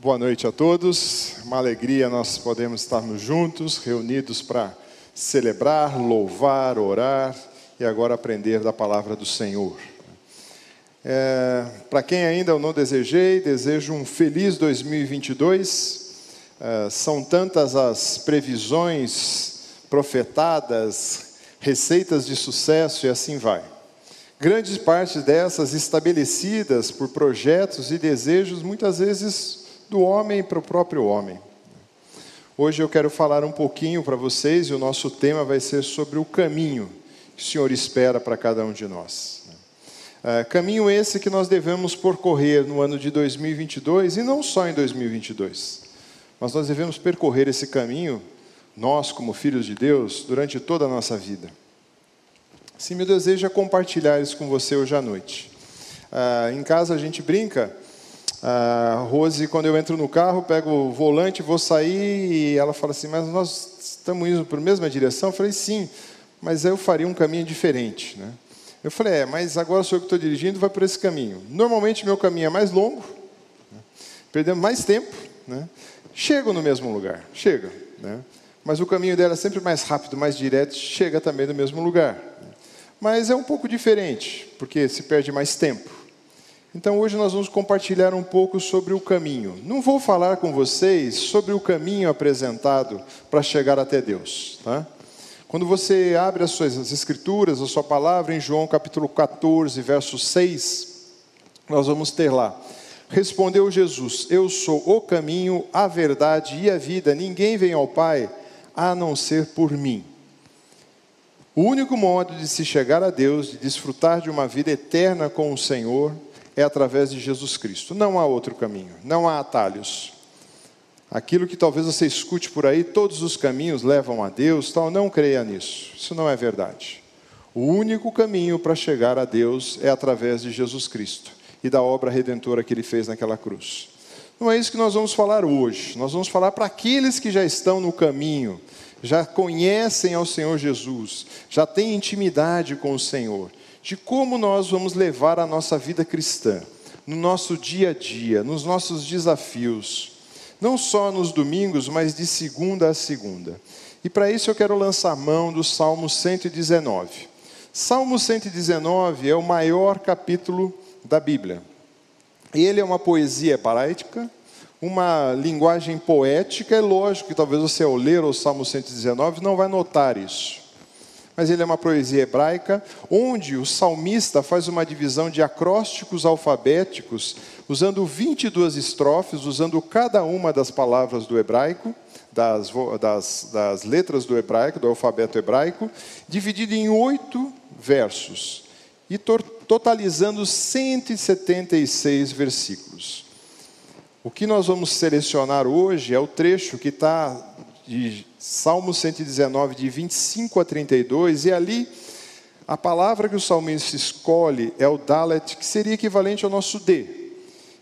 Boa noite a todos. Uma alegria nós podemos estarmos juntos, reunidos para celebrar, louvar, orar e agora aprender da palavra do Senhor. É, para quem ainda eu não desejei, desejo um feliz 2022. É, são tantas as previsões profetadas, receitas de sucesso e assim vai. Grandes partes dessas estabelecidas por projetos e desejos, muitas vezes do homem para o próprio homem. Hoje eu quero falar um pouquinho para vocês e o nosso tema vai ser sobre o caminho que o Senhor espera para cada um de nós. É, caminho esse que nós devemos percorrer no ano de 2022 e não só em 2022, mas nós devemos percorrer esse caminho, nós como filhos de Deus, durante toda a nossa vida. Sim, meu desejo é compartilhar isso com você hoje à noite. É, em casa a gente brinca a Rose, quando eu entro no carro, pego o volante, vou sair e ela fala assim: Mas nós estamos indo para a mesma direção? Eu falei: Sim, mas eu faria um caminho diferente. Né? Eu falei: É, mas agora sou eu que estou dirigindo, vai por esse caminho. Normalmente meu caminho é mais longo, né? perdemos mais tempo, né? chego no mesmo lugar, chega. Né? Mas o caminho dela é sempre mais rápido, mais direto, chega também no mesmo lugar. Mas é um pouco diferente, porque se perde mais tempo. Então hoje nós vamos compartilhar um pouco sobre o caminho. Não vou falar com vocês sobre o caminho apresentado para chegar até Deus, tá? Quando você abre as suas as escrituras, a sua palavra em João capítulo 14, verso 6, nós vamos ter lá. Respondeu Jesus: Eu sou o caminho, a verdade e a vida. Ninguém vem ao Pai a não ser por mim. O único modo de se chegar a Deus, de desfrutar de uma vida eterna com o Senhor, é através de Jesus Cristo. Não há outro caminho, não há atalhos. Aquilo que talvez você escute por aí, todos os caminhos levam a Deus, tal, não creia nisso. Isso não é verdade. O único caminho para chegar a Deus é através de Jesus Cristo e da obra redentora que ele fez naquela cruz. Não é isso que nós vamos falar hoje. Nós vamos falar para aqueles que já estão no caminho, já conhecem ao Senhor Jesus, já têm intimidade com o Senhor de como nós vamos levar a nossa vida cristã, no nosso dia a dia, nos nossos desafios, não só nos domingos, mas de segunda a segunda. E para isso eu quero lançar mão do Salmo 119. Salmo 119 é o maior capítulo da Bíblia. Ele é uma poesia hebraica, uma linguagem poética. É lógico que talvez você, ao ler o Salmo 119, não vai notar isso mas ele é uma poesia hebraica, onde o salmista faz uma divisão de acrósticos alfabéticos, usando 22 estrofes, usando cada uma das palavras do hebraico, das, das, das letras do hebraico, do alfabeto hebraico, dividido em oito versos, e totalizando 176 versículos. O que nós vamos selecionar hoje é o trecho que está de Salmo 119, de 25 a 32, e ali a palavra que o salmista escolhe é o Dalet, que seria equivalente ao nosso D.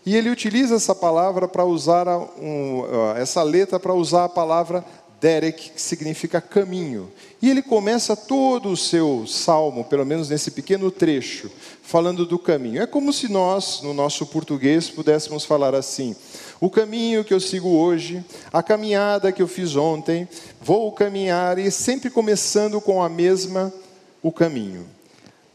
E ele utiliza essa palavra para usar, um, essa letra para usar a palavra Derek, que significa caminho. E ele começa todo o seu salmo, pelo menos nesse pequeno trecho, falando do caminho. É como se nós, no nosso português, pudéssemos falar assim: o caminho que eu sigo hoje, a caminhada que eu fiz ontem, vou caminhar e sempre começando com a mesma o caminho.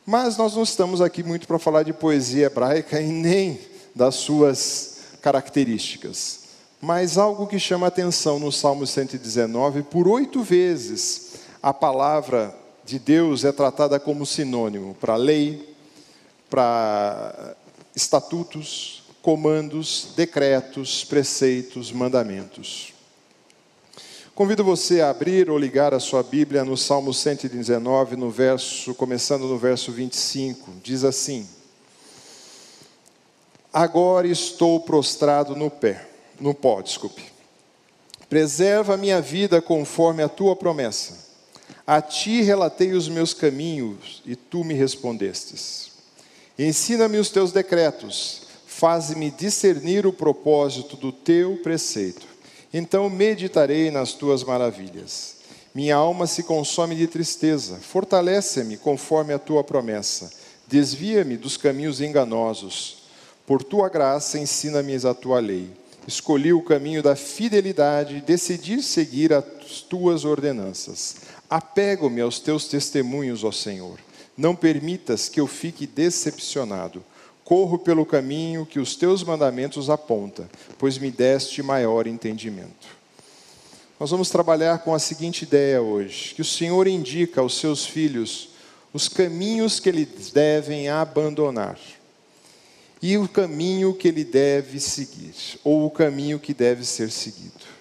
Mas nós não estamos aqui muito para falar de poesia hebraica e nem das suas características. Mas algo que chama atenção no Salmo 119, por oito vezes a palavra de Deus é tratada como sinônimo para lei, para estatutos, comandos, decretos, preceitos, mandamentos. Convido você a abrir ou ligar a sua Bíblia no Salmo 119, no verso, começando no verso 25. Diz assim: Agora estou prostrado no pé, no pó, desculpe. Preserva a minha vida conforme a tua promessa. A ti relatei os meus caminhos e tu me respondestes. Ensina-me os teus decretos Faz-me discernir o propósito do teu preceito. Então meditarei nas tuas maravilhas. Minha alma se consome de tristeza. Fortalece-me conforme a tua promessa. Desvia-me dos caminhos enganosos. Por tua graça, ensina-me a tua lei. Escolhi o caminho da fidelidade e decidi seguir as tuas ordenanças. Apego-me aos teus testemunhos, ó Senhor. Não permitas que eu fique decepcionado. Corro pelo caminho que os teus mandamentos apontam, pois me deste maior entendimento. Nós vamos trabalhar com a seguinte ideia hoje: que o Senhor indica aos seus filhos os caminhos que eles devem abandonar e o caminho que ele deve seguir, ou o caminho que deve ser seguido.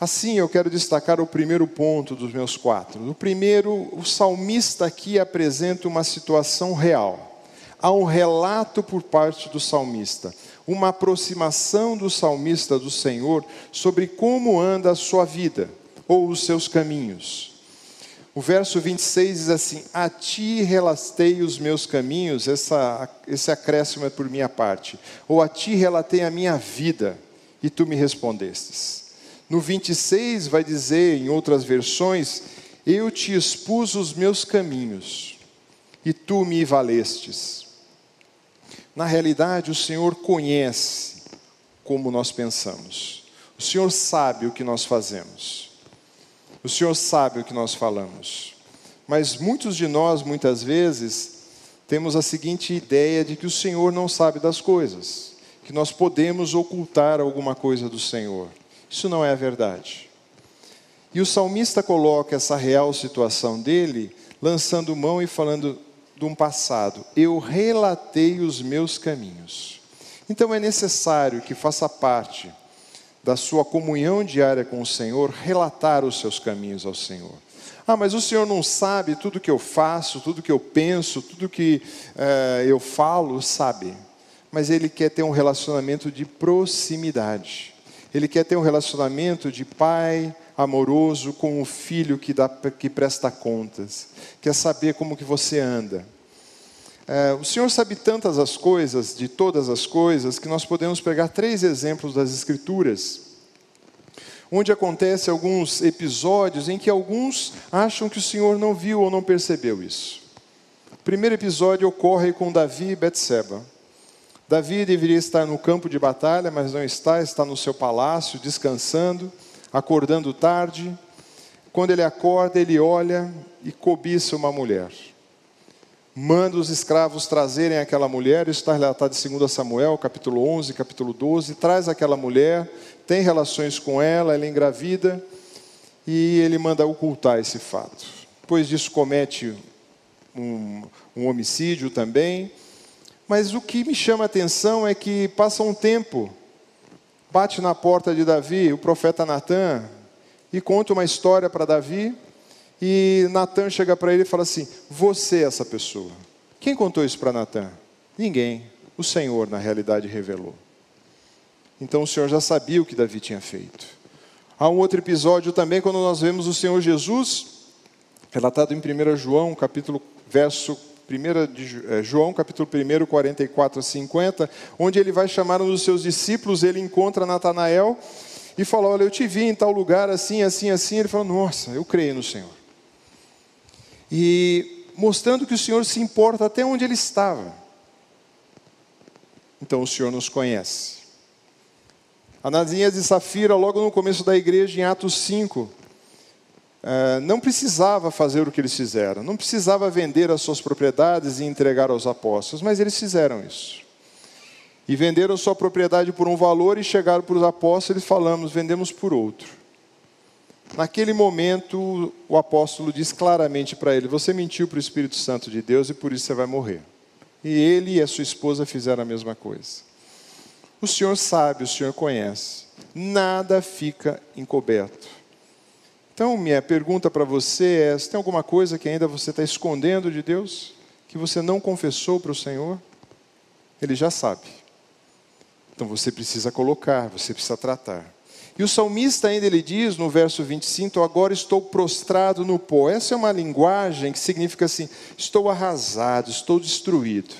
Assim, eu quero destacar o primeiro ponto dos meus quatro. No primeiro, o salmista aqui apresenta uma situação real. Há um relato por parte do salmista, uma aproximação do salmista do Senhor sobre como anda a sua vida ou os seus caminhos. O verso 26 diz assim: A ti relatei os meus caminhos, essa, esse acréscimo é por minha parte. Ou a ti relatei a minha vida, e tu me respondestes. No 26 vai dizer, em outras versões, Eu te expus os meus caminhos, e tu me valestes. Na realidade, o Senhor conhece como nós pensamos, o Senhor sabe o que nós fazemos. O Senhor sabe o que nós falamos. Mas muitos de nós, muitas vezes, temos a seguinte ideia de que o Senhor não sabe das coisas, que nós podemos ocultar alguma coisa do Senhor. Isso não é a verdade. E o salmista coloca essa real situação dele, lançando mão e falando de um passado. Eu relatei os meus caminhos. Então é necessário que faça parte da sua comunhão diária com o Senhor, relatar os seus caminhos ao Senhor. Ah, mas o Senhor não sabe tudo que eu faço, tudo que eu penso, tudo que uh, eu falo, sabe. Mas Ele quer ter um relacionamento de proximidade. Ele quer ter um relacionamento de pai amoroso com o filho que, dá, que presta contas. Quer saber como que você anda. É, o Senhor sabe tantas as coisas, de todas as coisas, que nós podemos pegar três exemplos das Escrituras, onde acontece alguns episódios em que alguns acham que o Senhor não viu ou não percebeu isso. O primeiro episódio ocorre com Davi e Betseba. Davi deveria estar no campo de batalha, mas não está, está no seu palácio, descansando, acordando tarde. Quando ele acorda, ele olha e cobiça uma mulher manda os escravos trazerem aquela mulher, isso está relatado em 2 Samuel, capítulo 11, capítulo 12, traz aquela mulher, tem relações com ela, ela é engravida, e ele manda ocultar esse fato. Depois disso comete um, um homicídio também, mas o que me chama a atenção é que passa um tempo, bate na porta de Davi o profeta Natan, e conta uma história para Davi, e Natan chega para ele e fala assim: Você é essa pessoa. Quem contou isso para Natan? Ninguém. O Senhor, na realidade, revelou. Então o Senhor já sabia o que Davi tinha feito. Há um outro episódio também, quando nós vemos o Senhor Jesus, relatado em 1 João, capítulo, verso 1 de eh, João, capítulo 1, 44 a 50, onde ele vai chamar um dos seus discípulos, ele encontra Natanael e fala: Olha, eu te vi em tal lugar, assim, assim, assim. Ele fala: Nossa, eu creio no Senhor e mostrando que o Senhor se importa até onde ele estava. Então o Senhor nos conhece. Ananias e Safira, logo no começo da igreja, em Atos 5, eh, não precisava fazer o que eles fizeram, não precisava vender as suas propriedades e entregar aos apóstolos, mas eles fizeram isso. E venderam sua propriedade por um valor e chegaram para os apóstolos e falamos: vendemos por outro. Naquele momento, o apóstolo diz claramente para ele: Você mentiu para o Espírito Santo de Deus e por isso você vai morrer. E ele e a sua esposa fizeram a mesma coisa. O Senhor sabe, o Senhor conhece. Nada fica encoberto. Então, minha pergunta para você é: se tem alguma coisa que ainda você está escondendo de Deus, que você não confessou para o Senhor? Ele já sabe. Então você precisa colocar, você precisa tratar. E o salmista ainda ele diz no verso 25: Agora estou prostrado no pó. Essa é uma linguagem que significa assim: estou arrasado, estou destruído.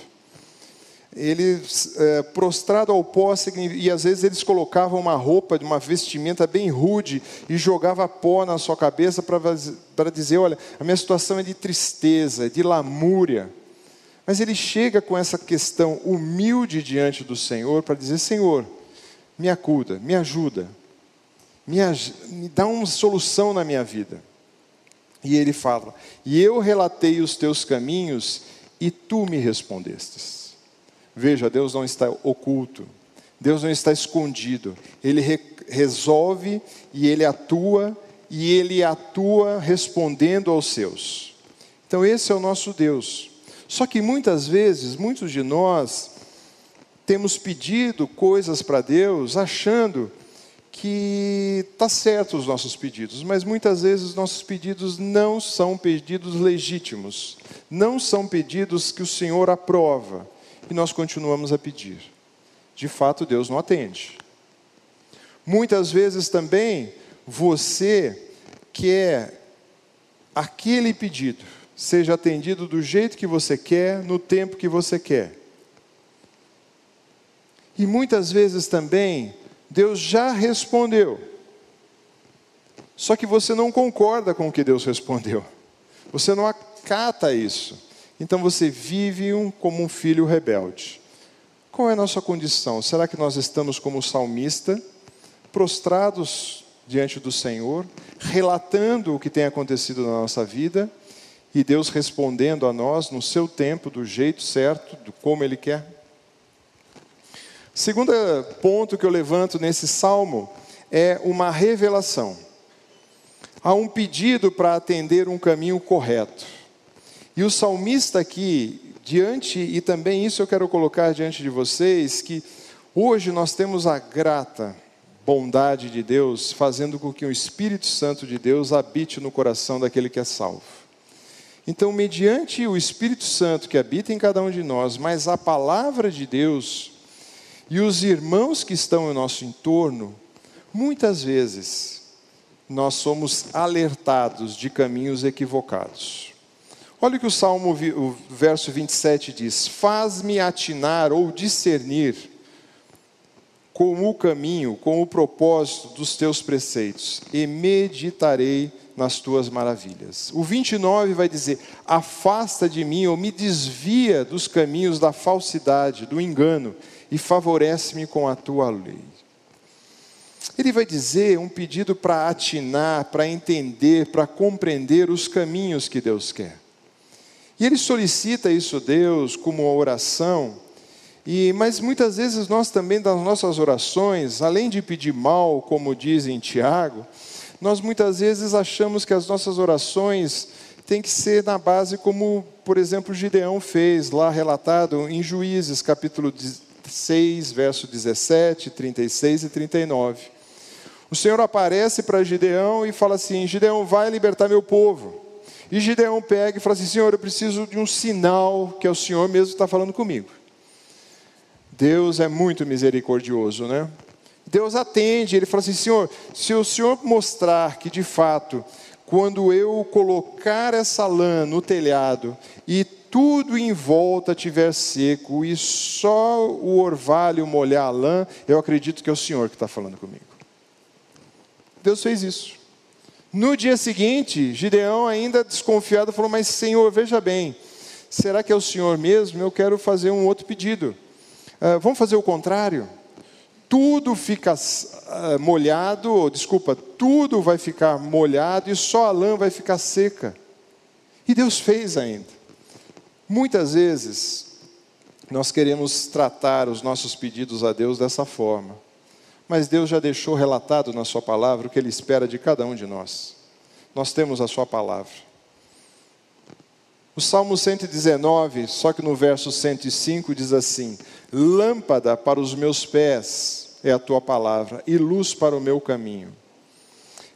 Ele é, prostrado ao pó, e às vezes eles colocavam uma roupa de uma vestimenta bem rude e jogava pó na sua cabeça para dizer: Olha, a minha situação é de tristeza, é de lamúria. Mas ele chega com essa questão humilde diante do Senhor para dizer: Senhor, me acuda, me ajuda, me, me dá uma solução na minha vida. E ele fala: E eu relatei os teus caminhos e tu me respondestes. Veja, Deus não está oculto, Deus não está escondido, Ele re resolve e Ele atua, e Ele atua respondendo aos seus. Então, esse é o nosso Deus. Só que muitas vezes, muitos de nós temos pedido coisas para Deus achando que está certo os nossos pedidos, mas muitas vezes os nossos pedidos não são pedidos legítimos, não são pedidos que o Senhor aprova, e nós continuamos a pedir. De fato, Deus não atende. Muitas vezes também você quer aquele pedido seja atendido do jeito que você quer, no tempo que você quer. E muitas vezes também Deus já respondeu. Só que você não concorda com o que Deus respondeu. Você não acata isso. Então você vive um, como um filho rebelde. Qual é a nossa condição? Será que nós estamos como salmista, prostrados diante do Senhor, relatando o que tem acontecido na nossa vida e Deus respondendo a nós no seu tempo, do jeito certo, do como Ele quer? Segundo ponto que eu levanto nesse salmo é uma revelação. Há um pedido para atender um caminho correto. E o salmista aqui, diante, e também isso eu quero colocar diante de vocês, que hoje nós temos a grata bondade de Deus fazendo com que o Espírito Santo de Deus habite no coração daquele que é salvo. Então, mediante o Espírito Santo que habita em cada um de nós, mas a palavra de Deus, e os irmãos que estão em nosso entorno, muitas vezes, nós somos alertados de caminhos equivocados. Olha o que o Salmo, o verso 27 diz: Faz-me atinar ou discernir com o caminho, com o propósito dos teus preceitos, e meditarei nas tuas maravilhas. O 29 vai dizer: Afasta de mim ou me desvia dos caminhos da falsidade, do engano e favorece-me com a tua lei. Ele vai dizer um pedido para atinar, para entender, para compreender os caminhos que Deus quer. E ele solicita isso a Deus como uma oração, e, mas muitas vezes nós também, das nossas orações, além de pedir mal, como diz em Tiago, nós muitas vezes achamos que as nossas orações têm que ser na base como, por exemplo, Gideão fez, lá relatado em Juízes, capítulo 6, verso 17, 36 e 39. O Senhor aparece para Gideão e fala assim: Gideão, vai libertar meu povo. E Gideão pega e fala assim: Senhor, eu preciso de um sinal que é o Senhor mesmo está falando comigo. Deus é muito misericordioso, né? Deus atende, ele fala assim: Senhor, se o Senhor mostrar que de fato, quando eu colocar essa lã no telhado e tudo em volta tiver seco e só o orvalho molhar a lã, eu acredito que é o Senhor que está falando comigo. Deus fez isso. No dia seguinte, Gideão, ainda desconfiado, falou: Mas Senhor, veja bem, será que é o Senhor mesmo? Eu quero fazer um outro pedido. Uh, vamos fazer o contrário? Tudo fica uh, molhado, desculpa, tudo vai ficar molhado e só a lã vai ficar seca. E Deus fez ainda. Muitas vezes, nós queremos tratar os nossos pedidos a Deus dessa forma, mas Deus já deixou relatado na Sua palavra o que Ele espera de cada um de nós. Nós temos a Sua palavra. O Salmo 119, só que no verso 105 diz assim: Lâmpada para os meus pés é a tua palavra, e luz para o meu caminho.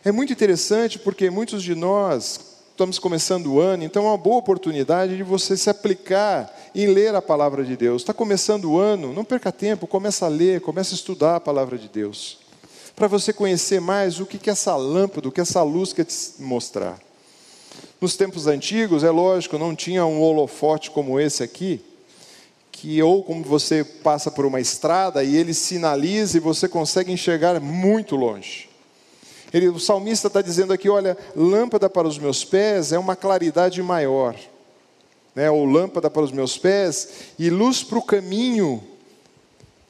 É muito interessante porque muitos de nós estamos começando o ano, então é uma boa oportunidade de você se aplicar em ler a palavra de Deus. Está começando o ano, não perca tempo, começa a ler, começa a estudar a palavra de Deus. Para você conhecer mais o que é essa lâmpada, o que essa luz quer te mostrar. Nos tempos antigos, é lógico, não tinha um holofote como esse aqui, que ou como você passa por uma estrada e ele sinaliza e você consegue enxergar muito longe. Ele, o salmista está dizendo aqui: olha, lâmpada para os meus pés é uma claridade maior, né? ou lâmpada para os meus pés e luz para o caminho.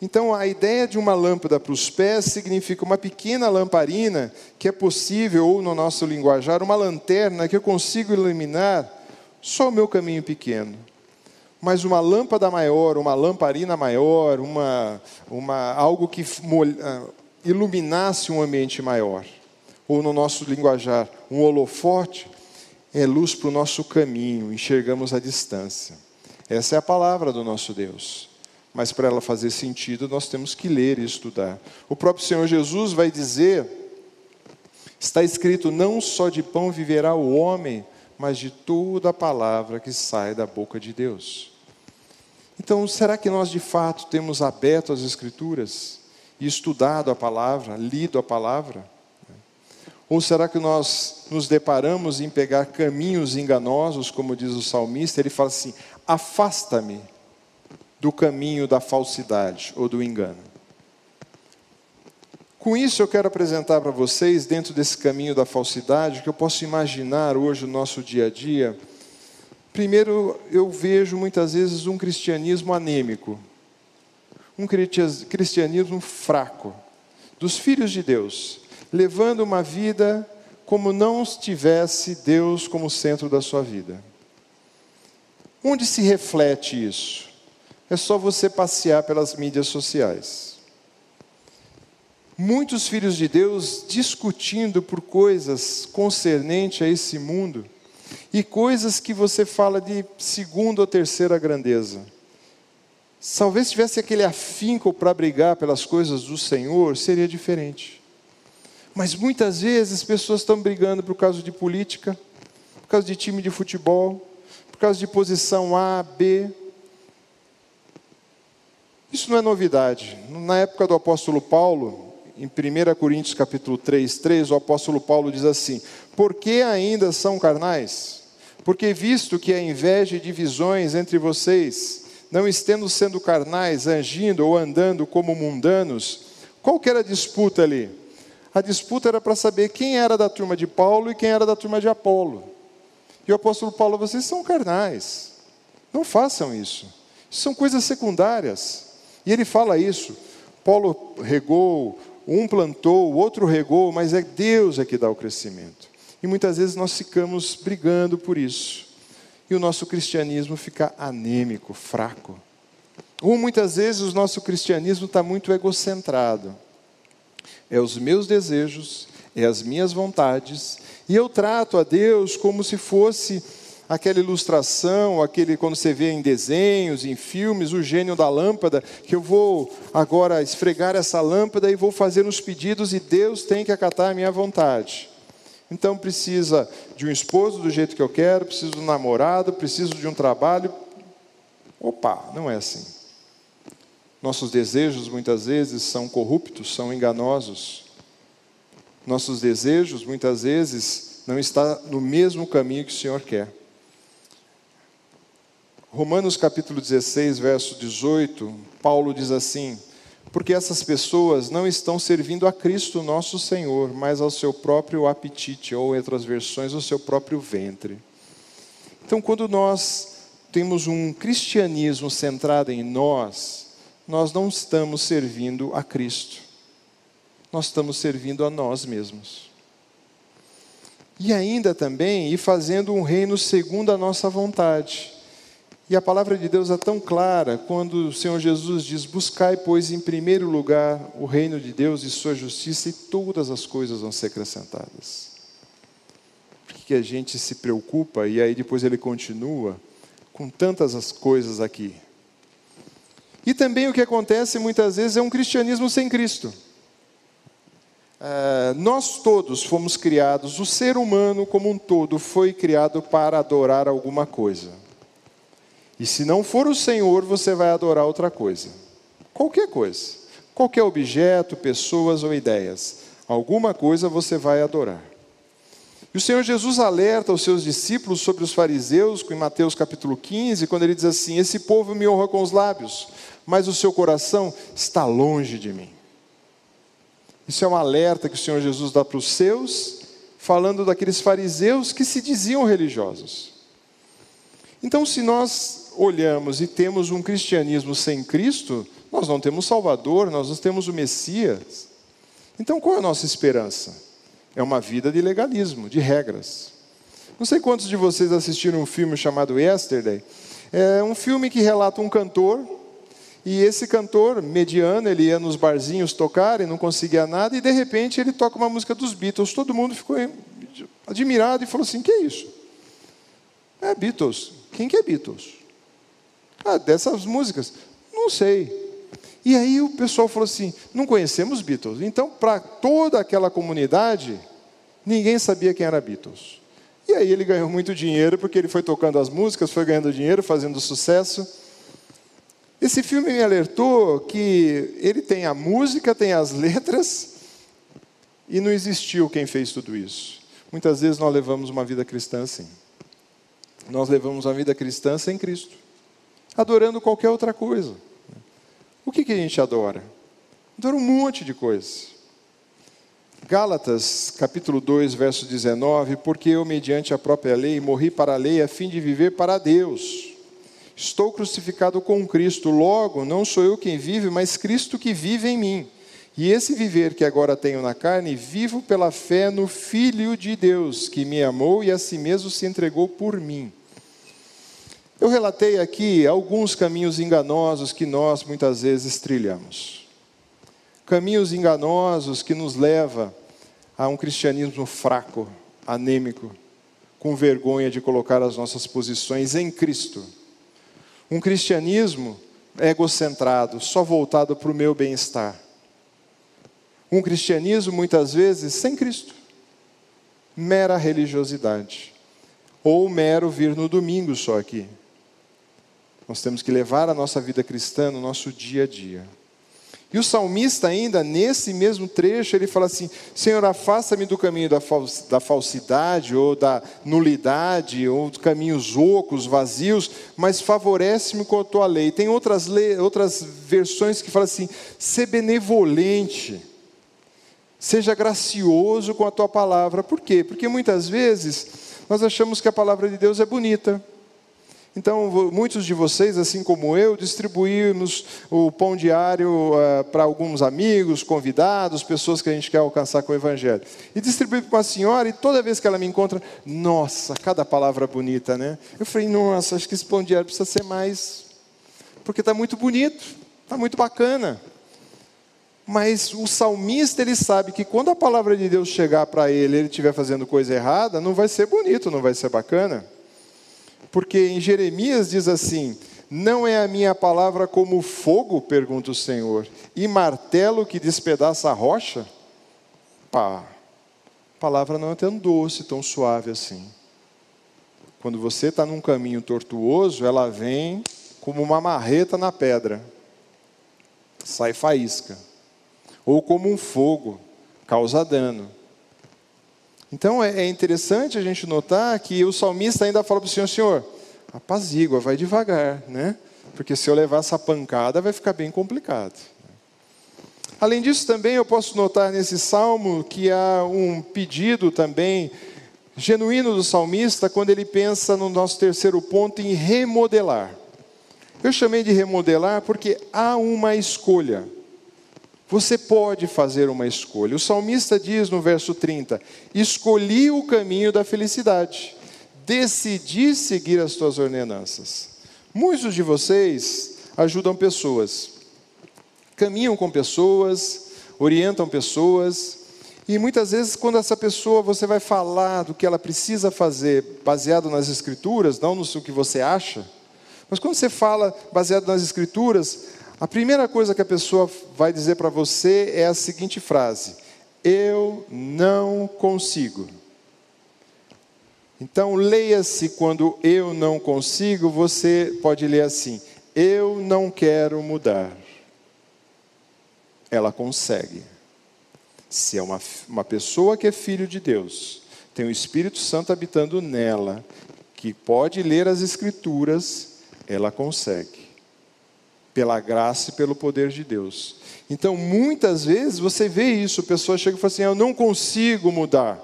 Então, a ideia de uma lâmpada para os pés significa uma pequena lamparina que é possível, ou no nosso linguajar, uma lanterna que eu consigo iluminar só o meu caminho pequeno. Mas uma lâmpada maior, uma lamparina maior, uma, uma, algo que ah, iluminasse um ambiente maior. Ou no nosso linguajar, um holofote é luz para o nosso caminho, enxergamos a distância. Essa é a palavra do nosso Deus mas para ela fazer sentido, nós temos que ler e estudar. O próprio Senhor Jesus vai dizer: está escrito, não só de pão viverá o homem, mas de toda a palavra que sai da boca de Deus. Então, será que nós de fato temos aberto as Escrituras e estudado a palavra, lido a palavra? Ou será que nós nos deparamos em pegar caminhos enganosos, como diz o salmista? Ele fala assim: afasta-me do caminho da falsidade ou do engano. Com isso, eu quero apresentar para vocês, dentro desse caminho da falsidade, que eu posso imaginar hoje no nosso dia a dia. Primeiro, eu vejo muitas vezes um cristianismo anêmico, um cristianismo fraco, dos filhos de Deus, levando uma vida como não tivesse Deus como centro da sua vida. Onde se reflete isso? É só você passear pelas mídias sociais. Muitos filhos de Deus discutindo por coisas concernentes a esse mundo e coisas que você fala de segunda ou terceira grandeza. Talvez tivesse aquele afinco para brigar pelas coisas do Senhor, seria diferente. Mas muitas vezes as pessoas estão brigando por causa de política, por causa de time de futebol, por causa de posição A, B, isso não é novidade. Na época do apóstolo Paulo, em 1 Coríntios capítulo 3, 3, o apóstolo Paulo diz assim: Por que ainda são carnais? Porque visto que há inveja e divisões entre vocês, não estendo sendo carnais, agindo ou andando como mundanos, qual que era a disputa ali? A disputa era para saber quem era da turma de Paulo e quem era da turma de Apolo. E o apóstolo Paulo, vocês são carnais. Não façam isso. Isso são coisas secundárias. E ele fala isso. Paulo regou, um plantou, o outro regou, mas é Deus é que dá o crescimento. E muitas vezes nós ficamos brigando por isso. E o nosso cristianismo fica anêmico, fraco. Ou muitas vezes o nosso cristianismo está muito egocentrado. É os meus desejos, é as minhas vontades, e eu trato a Deus como se fosse aquela ilustração, aquele quando você vê em desenhos, em filmes, o gênio da lâmpada, que eu vou agora esfregar essa lâmpada e vou fazer os pedidos e Deus tem que acatar a minha vontade. Então precisa de um esposo do jeito que eu quero, preciso de um namorado, preciso de um trabalho. Opa, não é assim. Nossos desejos muitas vezes são corruptos, são enganosos. Nossos desejos muitas vezes não estão no mesmo caminho que o Senhor quer. Romanos capítulo 16, verso 18, Paulo diz assim: Porque essas pessoas não estão servindo a Cristo nosso Senhor, mas ao seu próprio apetite, ou em outras versões, ao seu próprio ventre. Então, quando nós temos um cristianismo centrado em nós, nós não estamos servindo a Cristo, nós estamos servindo a nós mesmos. E ainda também, e fazendo um reino segundo a nossa vontade. E a palavra de Deus é tão clara quando o Senhor Jesus diz: Buscai, pois, em primeiro lugar o reino de Deus e sua justiça, e todas as coisas vão ser acrescentadas. Por que a gente se preocupa e aí depois ele continua com tantas as coisas aqui? E também o que acontece muitas vezes é um cristianismo sem Cristo. Uh, nós todos fomos criados, o ser humano como um todo foi criado para adorar alguma coisa. E se não for o Senhor, você vai adorar outra coisa. Qualquer coisa. Qualquer objeto, pessoas ou ideias. Alguma coisa você vai adorar. E o Senhor Jesus alerta os seus discípulos sobre os fariseus, em Mateus capítulo 15, quando ele diz assim: Esse povo me honra com os lábios, mas o seu coração está longe de mim. Isso é um alerta que o Senhor Jesus dá para os seus, falando daqueles fariseus que se diziam religiosos. Então, se nós olhamos e temos um cristianismo sem Cristo, Nós não temos Salvador, nós não temos o Messias. Então qual é a nossa esperança? É uma vida de legalismo, de regras. Não sei quantos de vocês assistiram um filme chamado Yesterday. É um filme que relata um cantor e esse cantor mediano, ele ia nos barzinhos tocar e não conseguia nada, e de repente ele toca uma música dos Beatles. Todo mundo ficou admirado e falou assim: que é isso? É Beatles. Quem que é Beatles? Ah, dessas músicas. Não sei. E aí o pessoal falou assim: não conhecemos Beatles. Então, para toda aquela comunidade, ninguém sabia quem era Beatles. E aí ele ganhou muito dinheiro, porque ele foi tocando as músicas, foi ganhando dinheiro, fazendo sucesso. Esse filme me alertou que ele tem a música, tem as letras, e não existiu quem fez tudo isso. Muitas vezes nós levamos uma vida cristã assim. Nós levamos uma vida cristã sem Cristo, adorando qualquer outra coisa. O que, que a gente adora? Adora um monte de coisas. Gálatas, capítulo 2, verso 19: Porque eu, mediante a própria lei, morri para a lei a fim de viver para Deus. Estou crucificado com Cristo, logo não sou eu quem vive, mas Cristo que vive em mim. E esse viver que agora tenho na carne, vivo pela fé no Filho de Deus, que me amou e a si mesmo se entregou por mim. Eu relatei aqui alguns caminhos enganosos que nós muitas vezes trilhamos. Caminhos enganosos que nos leva a um cristianismo fraco, anêmico, com vergonha de colocar as nossas posições em Cristo um cristianismo egocentrado, só voltado para o meu bem-estar. Um cristianismo, muitas vezes, sem Cristo. Mera religiosidade. Ou mero vir no domingo só aqui. Nós temos que levar a nossa vida cristã no nosso dia a dia. E o salmista, ainda nesse mesmo trecho, ele fala assim: Senhor, afasta-me do caminho da falsidade, ou da nulidade, ou dos caminhos ocos, vazios, mas favorece-me com a tua lei. Tem outras, le... outras versões que falam assim: ser benevolente, seja gracioso com a tua palavra. Por quê? Porque muitas vezes nós achamos que a palavra de Deus é bonita. Então, muitos de vocês, assim como eu, distribuímos o pão diário uh, para alguns amigos, convidados, pessoas que a gente quer alcançar com o Evangelho. E distribuí para uma senhora, e toda vez que ela me encontra, nossa, cada palavra bonita, né? Eu falei, nossa, acho que esse pão diário precisa ser mais. Porque está muito bonito, está muito bacana. Mas o salmista, ele sabe que quando a palavra de Deus chegar para ele, ele estiver fazendo coisa errada, não vai ser bonito, não vai ser bacana. Porque em Jeremias diz assim: Não é a minha palavra como fogo, pergunta o Senhor, e martelo que despedaça a rocha? Pá, a palavra não é tão doce, tão suave assim. Quando você está num caminho tortuoso, ela vem como uma marreta na pedra, sai faísca, ou como um fogo, causa dano. Então é, é interessante a gente notar que o salmista ainda fala para o Senhor, Senhor, apazigua, vai devagar, né? Porque se eu levar essa pancada vai ficar bem complicado. Além disso, também eu posso notar nesse salmo que há um pedido também genuíno do salmista quando ele pensa no nosso terceiro ponto em remodelar. Eu chamei de remodelar porque há uma escolha. Você pode fazer uma escolha. O salmista diz no verso 30: Escolhi o caminho da felicidade, decidi seguir as tuas ordenanças. Muitos de vocês ajudam pessoas, caminham com pessoas, orientam pessoas, e muitas vezes, quando essa pessoa você vai falar do que ela precisa fazer, baseado nas Escrituras, não no que você acha, mas quando você fala baseado nas Escrituras, a primeira coisa que a pessoa vai dizer para você é a seguinte frase: Eu não consigo. Então, leia-se quando eu não consigo, você pode ler assim: Eu não quero mudar. Ela consegue. Se é uma, uma pessoa que é filho de Deus, tem o Espírito Santo habitando nela, que pode ler as Escrituras, ela consegue pela graça e pelo poder de Deus. Então, muitas vezes você vê isso, a pessoa chega e fala assim: Eu não consigo mudar.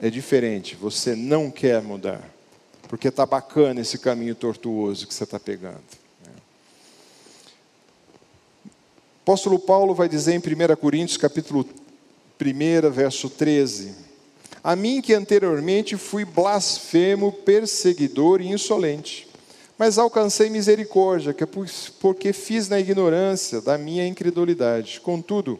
É diferente, você não quer mudar, porque está bacana esse caminho tortuoso que você está pegando. apóstolo Paulo vai dizer em 1 Coríntios, capítulo 1, verso 13: A mim que anteriormente fui blasfemo, perseguidor e insolente, mas alcancei misericórdia, que é porque fiz na ignorância da minha incredulidade. Contudo,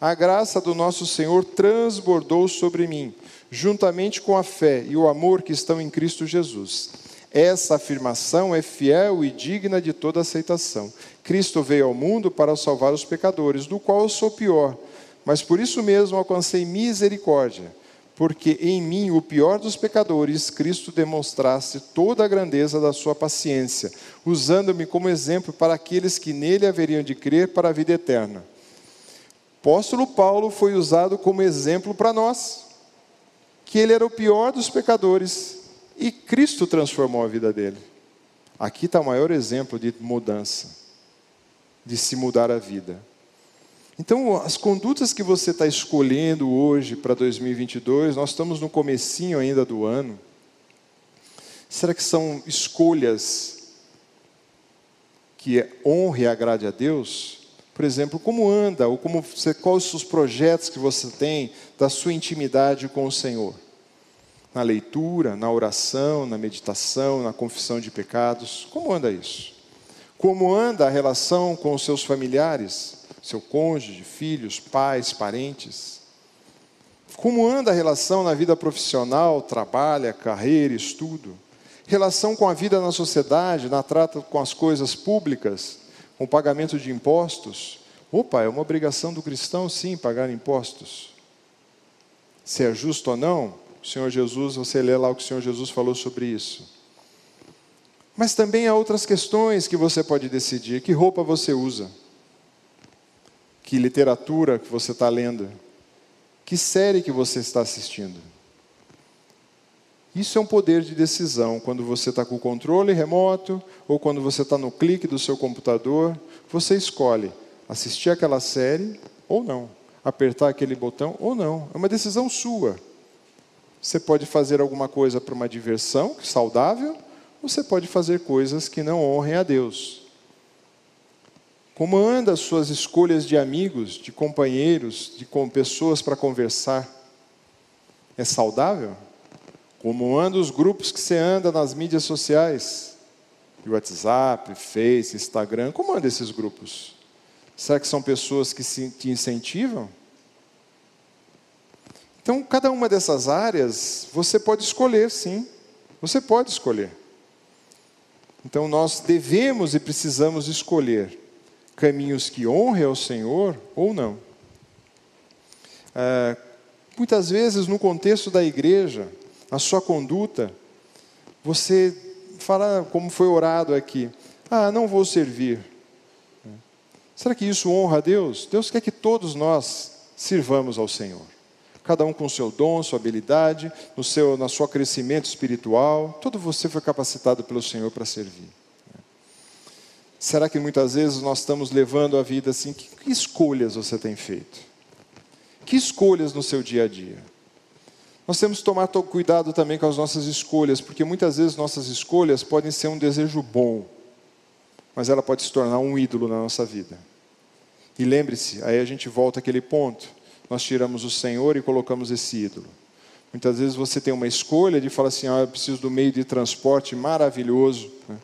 a graça do nosso Senhor transbordou sobre mim, juntamente com a fé e o amor que estão em Cristo Jesus. Essa afirmação é fiel e digna de toda aceitação. Cristo veio ao mundo para salvar os pecadores, do qual eu sou pior, mas por isso mesmo alcancei misericórdia porque em mim, o pior dos pecadores, Cristo demonstrasse toda a grandeza da sua paciência, usando-me como exemplo para aqueles que nele haveriam de crer para a vida eterna. Apóstolo Paulo foi usado como exemplo para nós, que ele era o pior dos pecadores e Cristo transformou a vida dele. Aqui está o maior exemplo de mudança, de se mudar a vida. Então, as condutas que você está escolhendo hoje para 2022, nós estamos no comecinho ainda do ano. Será que são escolhas que honre e agrade a Deus? Por exemplo, como anda, ou como você, quais os projetos que você tem da sua intimidade com o Senhor? Na leitura, na oração, na meditação, na confissão de pecados, como anda isso? Como anda a relação com os seus familiares? Seu cônjuge, filhos, pais, parentes? Como anda a relação na vida profissional, trabalho, carreira, estudo? Relação com a vida na sociedade, na trata com as coisas públicas, com o pagamento de impostos? Opa, é uma obrigação do cristão, sim, pagar impostos. Se é justo ou não, o Senhor Jesus, você lê lá o que o Senhor Jesus falou sobre isso. Mas também há outras questões que você pode decidir: que roupa você usa? Que literatura que você está lendo? Que série que você está assistindo? Isso é um poder de decisão. Quando você está com o controle remoto ou quando você está no clique do seu computador, você escolhe assistir aquela série ou não, apertar aquele botão ou não. É uma decisão sua. Você pode fazer alguma coisa para uma diversão saudável, ou você pode fazer coisas que não honrem a Deus. Como anda as suas escolhas de amigos, de companheiros, de com pessoas para conversar? É saudável? Como andam os grupos que você anda nas mídias sociais? WhatsApp, Face, Instagram, como andam esses grupos? Será que são pessoas que te incentivam? Então, cada uma dessas áreas, você pode escolher, sim. Você pode escolher. Então, nós devemos e precisamos escolher caminhos que honrem ao Senhor ou não. É, muitas vezes, no contexto da igreja, a sua conduta, você fala, como foi orado aqui, ah, não vou servir. Será que isso honra a Deus? Deus quer que todos nós sirvamos ao Senhor. Cada um com seu dom, sua habilidade, no seu, na sua crescimento espiritual, todo você foi capacitado pelo Senhor para servir. Será que muitas vezes nós estamos levando a vida assim? Que, que escolhas você tem feito? Que escolhas no seu dia a dia? Nós temos que tomar cuidado também com as nossas escolhas, porque muitas vezes nossas escolhas podem ser um desejo bom, mas ela pode se tornar um ídolo na nossa vida. E lembre-se, aí a gente volta àquele ponto. Nós tiramos o Senhor e colocamos esse ídolo. Muitas vezes você tem uma escolha de falar assim: ah, eu preciso do meio de transporte maravilhoso, né?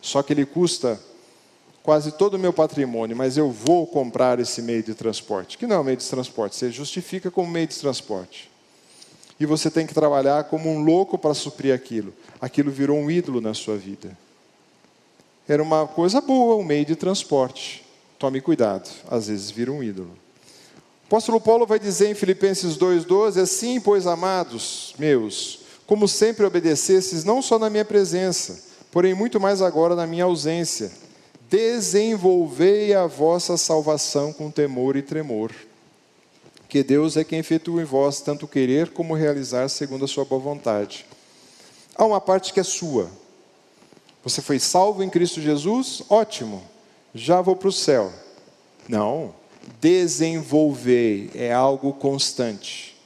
só que ele custa quase todo o meu patrimônio, mas eu vou comprar esse meio de transporte. Que não é um meio de transporte, você justifica como meio de transporte. E você tem que trabalhar como um louco para suprir aquilo. Aquilo virou um ídolo na sua vida. Era uma coisa boa, um meio de transporte. Tome cuidado, às vezes vira um ídolo. O apóstolo Paulo vai dizer em Filipenses 2,12: Assim, pois, amados meus, como sempre obedecesses, não só na minha presença, porém muito mais agora na minha ausência desenvolvei a vossa salvação com temor e tremor. Que Deus é quem efetua em vós tanto querer como realizar segundo a sua boa vontade. Há uma parte que é sua. Você foi salvo em Cristo Jesus? Ótimo. Já vou para o céu. Não. Desenvolvei é algo constante.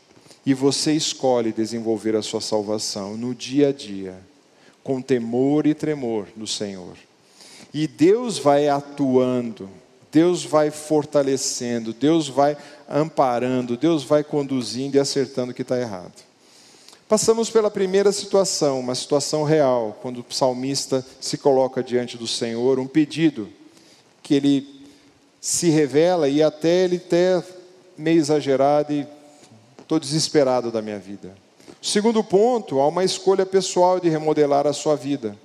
E você escolhe desenvolver a sua salvação no dia a dia, com temor e tremor do Senhor. E Deus vai atuando, Deus vai fortalecendo, Deus vai amparando, Deus vai conduzindo e acertando o que está errado. Passamos pela primeira situação, uma situação real, quando o salmista se coloca diante do Senhor, um pedido que ele se revela e até ele até meio exagerado e estou desesperado da minha vida. Segundo ponto, há uma escolha pessoal de remodelar a sua vida.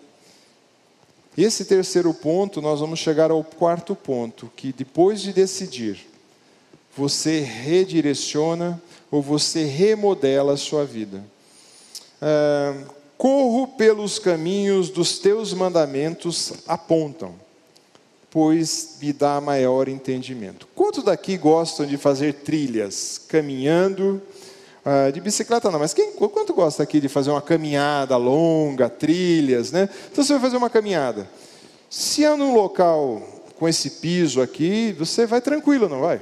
Esse terceiro ponto, nós vamos chegar ao quarto ponto, que depois de decidir, você redireciona ou você remodela a sua vida. Ah, corro pelos caminhos dos teus mandamentos apontam, pois me dá maior entendimento. Quantos daqui gostam de fazer trilhas, caminhando? Ah, de bicicleta não, mas quem, quanto gosta aqui de fazer uma caminhada longa, trilhas, né? Então você vai fazer uma caminhada. Se é num local com esse piso aqui, você vai tranquilo, não vai?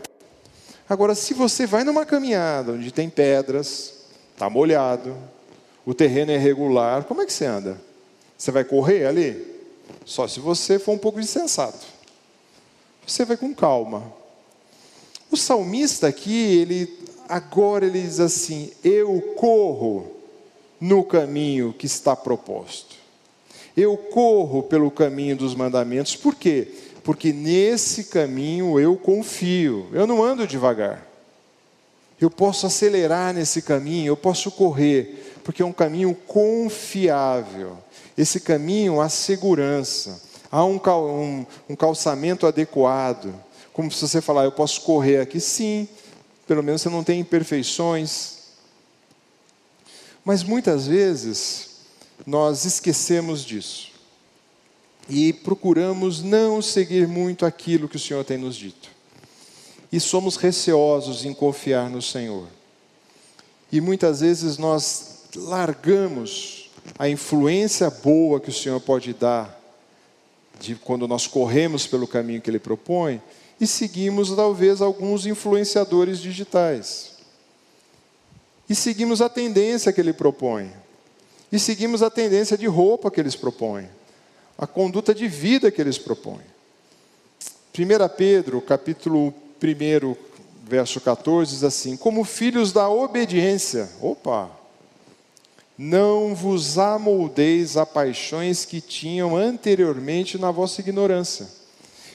Agora, se você vai numa caminhada onde tem pedras, está molhado, o terreno é regular, como é que você anda? Você vai correr ali? Só se você for um pouco insensato. Você vai com calma. O salmista aqui, ele agora ele diz assim: Eu corro no caminho que está proposto. Eu corro pelo caminho dos mandamentos. Por quê? Porque nesse caminho eu confio. Eu não ando devagar. Eu posso acelerar nesse caminho, eu posso correr porque é um caminho confiável. Esse caminho há segurança, há um, um, um calçamento adequado. Como se você falar, eu posso correr aqui, sim, pelo menos você não tem imperfeições. Mas muitas vezes nós esquecemos disso e procuramos não seguir muito aquilo que o Senhor tem nos dito. E somos receosos em confiar no Senhor. E muitas vezes nós largamos a influência boa que o Senhor pode dar de quando nós corremos pelo caminho que Ele propõe e seguimos talvez alguns influenciadores digitais. E seguimos a tendência que Ele propõe. E seguimos a tendência de roupa que eles propõem. A conduta de vida que eles propõem. 1 Pedro, capítulo 1, verso 14, diz assim: Como filhos da obediência. Opa! Não vos amoldeis a paixões que tinham anteriormente na vossa ignorância.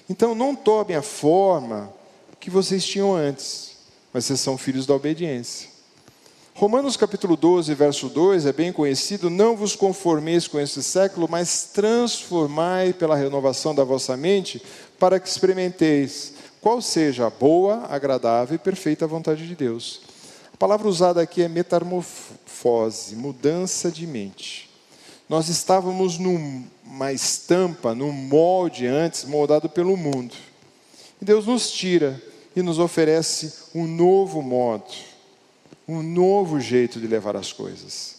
Então não tomem a forma que vocês tinham antes, mas vocês são filhos da obediência. Romanos capítulo 12, verso 2 é bem conhecido: Não vos conformeis com esse século, mas transformai pela renovação da vossa mente, para que experimenteis qual seja a boa, agradável e perfeita vontade de Deus palavra usada aqui é metamorfose, mudança de mente. Nós estávamos numa estampa, num molde antes, moldado pelo mundo. E Deus nos tira e nos oferece um novo modo, um novo jeito de levar as coisas.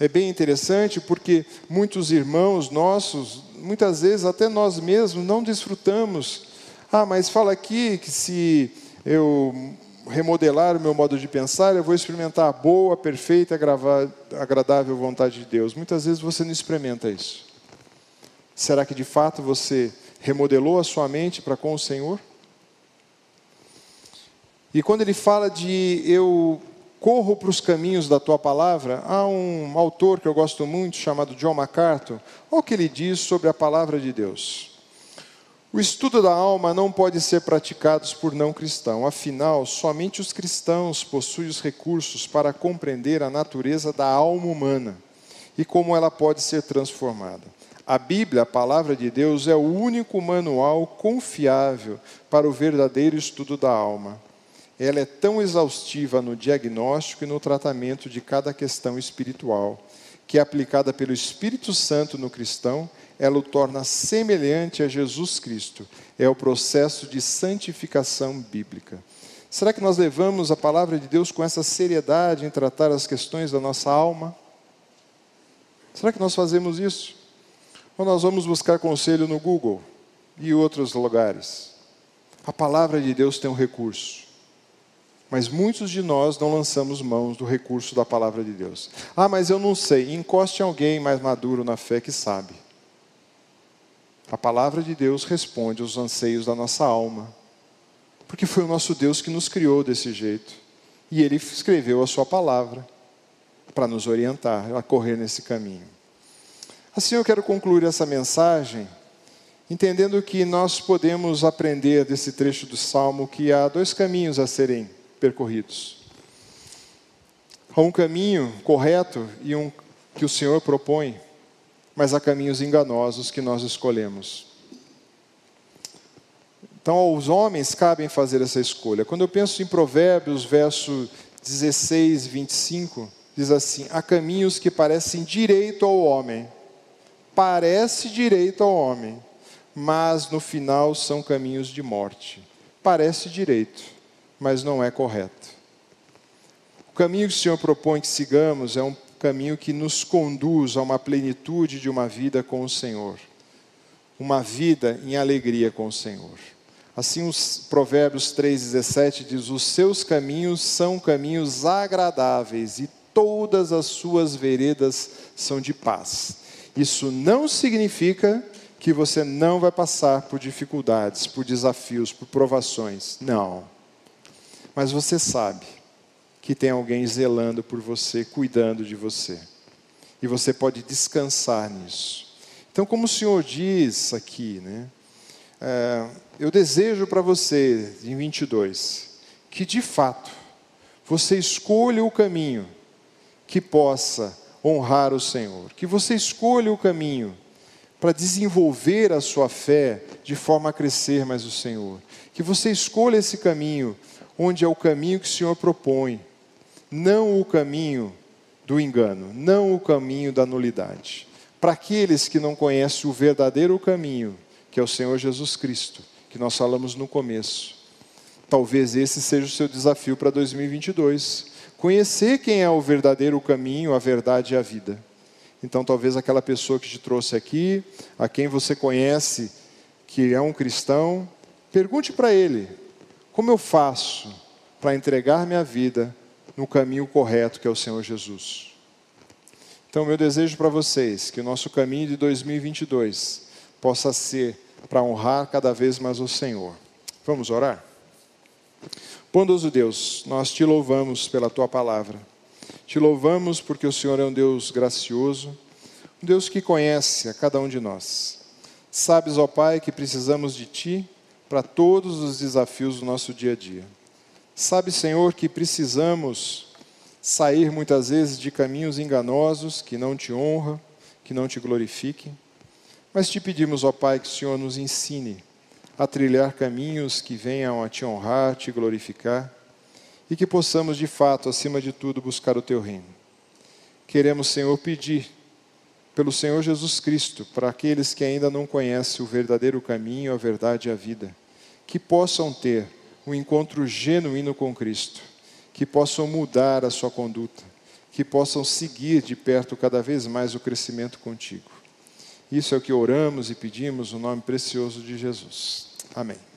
É bem interessante porque muitos irmãos nossos, muitas vezes até nós mesmos, não desfrutamos. Ah, mas fala aqui que se eu remodelar o meu modo de pensar, eu vou experimentar a boa, perfeita agradável vontade de Deus. Muitas vezes você não experimenta isso. Será que de fato você remodelou a sua mente para com o Senhor? E quando ele fala de eu corro para os caminhos da tua palavra, há um autor que eu gosto muito chamado John MacArthur. Olha o que ele diz sobre a palavra de Deus. O estudo da alma não pode ser praticado por não cristãos, afinal, somente os cristãos possuem os recursos para compreender a natureza da alma humana e como ela pode ser transformada. A Bíblia, a palavra de Deus, é o único manual confiável para o verdadeiro estudo da alma. Ela é tão exaustiva no diagnóstico e no tratamento de cada questão espiritual, que aplicada pelo Espírito Santo no cristão ela o torna semelhante a Jesus Cristo. É o processo de santificação bíblica. Será que nós levamos a palavra de Deus com essa seriedade em tratar as questões da nossa alma? Será que nós fazemos isso? Ou nós vamos buscar conselho no Google e outros lugares? A palavra de Deus tem um recurso. Mas muitos de nós não lançamos mãos do recurso da palavra de Deus. Ah, mas eu não sei. Encoste alguém mais maduro na fé que sabe. A palavra de Deus responde aos anseios da nossa alma. Porque foi o nosso Deus que nos criou desse jeito. E Ele escreveu a Sua palavra para nos orientar a correr nesse caminho. Assim eu quero concluir essa mensagem entendendo que nós podemos aprender desse trecho do Salmo que há dois caminhos a serem percorridos. Há um caminho correto e um que o Senhor propõe, mas há caminhos enganosos que nós escolhemos. Então, aos homens cabem fazer essa escolha. Quando eu penso em Provérbios, verso 16, 25, diz assim: Há caminhos que parecem direito ao homem, parece direito ao homem, mas no final são caminhos de morte. Parece direito, mas não é correto. O caminho que o Senhor propõe que sigamos é um caminho que nos conduz a uma plenitude de uma vida com o Senhor, uma vida em alegria com o Senhor. Assim, os Provérbios 3,17 diz: Os seus caminhos são caminhos agradáveis e todas as suas veredas são de paz. Isso não significa que você não vai passar por dificuldades, por desafios, por provações. Não. Mas você sabe que tem alguém zelando por você, cuidando de você. E você pode descansar nisso. Então, como o Senhor diz aqui, né? É, eu desejo para você, em 22, que de fato você escolha o caminho que possa honrar o Senhor, que você escolha o caminho para desenvolver a sua fé de forma a crescer mais o Senhor. Que você escolha esse caminho, onde é o caminho que o Senhor propõe, não o caminho do engano, não o caminho da nulidade. Para aqueles que não conhecem o verdadeiro caminho, que é o Senhor Jesus Cristo, que nós falamos no começo, talvez esse seja o seu desafio para 2022. Conhecer quem é o verdadeiro caminho, a verdade e a vida. Então, talvez aquela pessoa que te trouxe aqui, a quem você conhece, que é um cristão, pergunte para ele: como eu faço para entregar minha vida no caminho correto que é o Senhor Jesus? Então, meu desejo para vocês que o nosso caminho de 2022 possa ser para honrar cada vez mais o Senhor. Vamos orar? Bondoso Deus, nós te louvamos pela tua palavra. Te louvamos porque o Senhor é um Deus gracioso, um Deus que conhece a cada um de nós. Sabes, ó Pai, que precisamos de Ti para todos os desafios do nosso dia a dia. Sabe, Senhor, que precisamos sair muitas vezes de caminhos enganosos que não te honram, que não te glorifiquem. Mas te pedimos, ó Pai, que o Senhor nos ensine a trilhar caminhos que venham a te honrar, te glorificar e que possamos de fato, acima de tudo, buscar o teu reino. Queremos, Senhor, pedir pelo Senhor Jesus Cristo para aqueles que ainda não conhecem o verdadeiro caminho, a verdade e a vida, que possam ter um encontro genuíno com Cristo, que possam mudar a sua conduta, que possam seguir de perto cada vez mais o crescimento contigo. Isso é o que oramos e pedimos no nome precioso de Jesus. Amém.